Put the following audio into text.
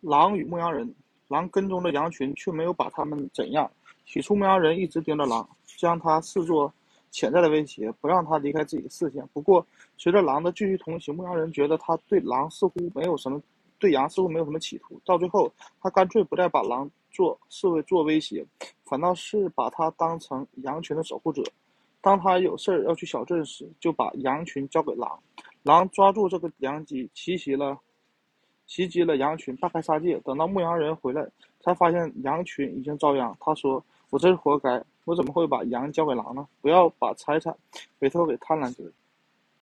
狼与牧羊人。狼跟踪着羊群，却没有把他们怎样。起初，牧羊人一直盯着狼，将他视作潜在的威胁，不让他离开自己的视线。不过，随着狼的继续同行，牧羊人觉得他对狼似乎没有什么，对羊似乎没有什么企图。到最后，他干脆不再把狼做视为做威胁，反倒是把他当成羊群的守护者。当他有事儿要去小镇时，就把羊群交给狼。狼抓住这个良机，袭击了。袭击了羊群，大开杀戒。等到牧羊人回来，才发现羊群已经遭殃。他说：“我真是活该，我怎么会把羊交给狼呢？不要把财产委托给贪婪者。”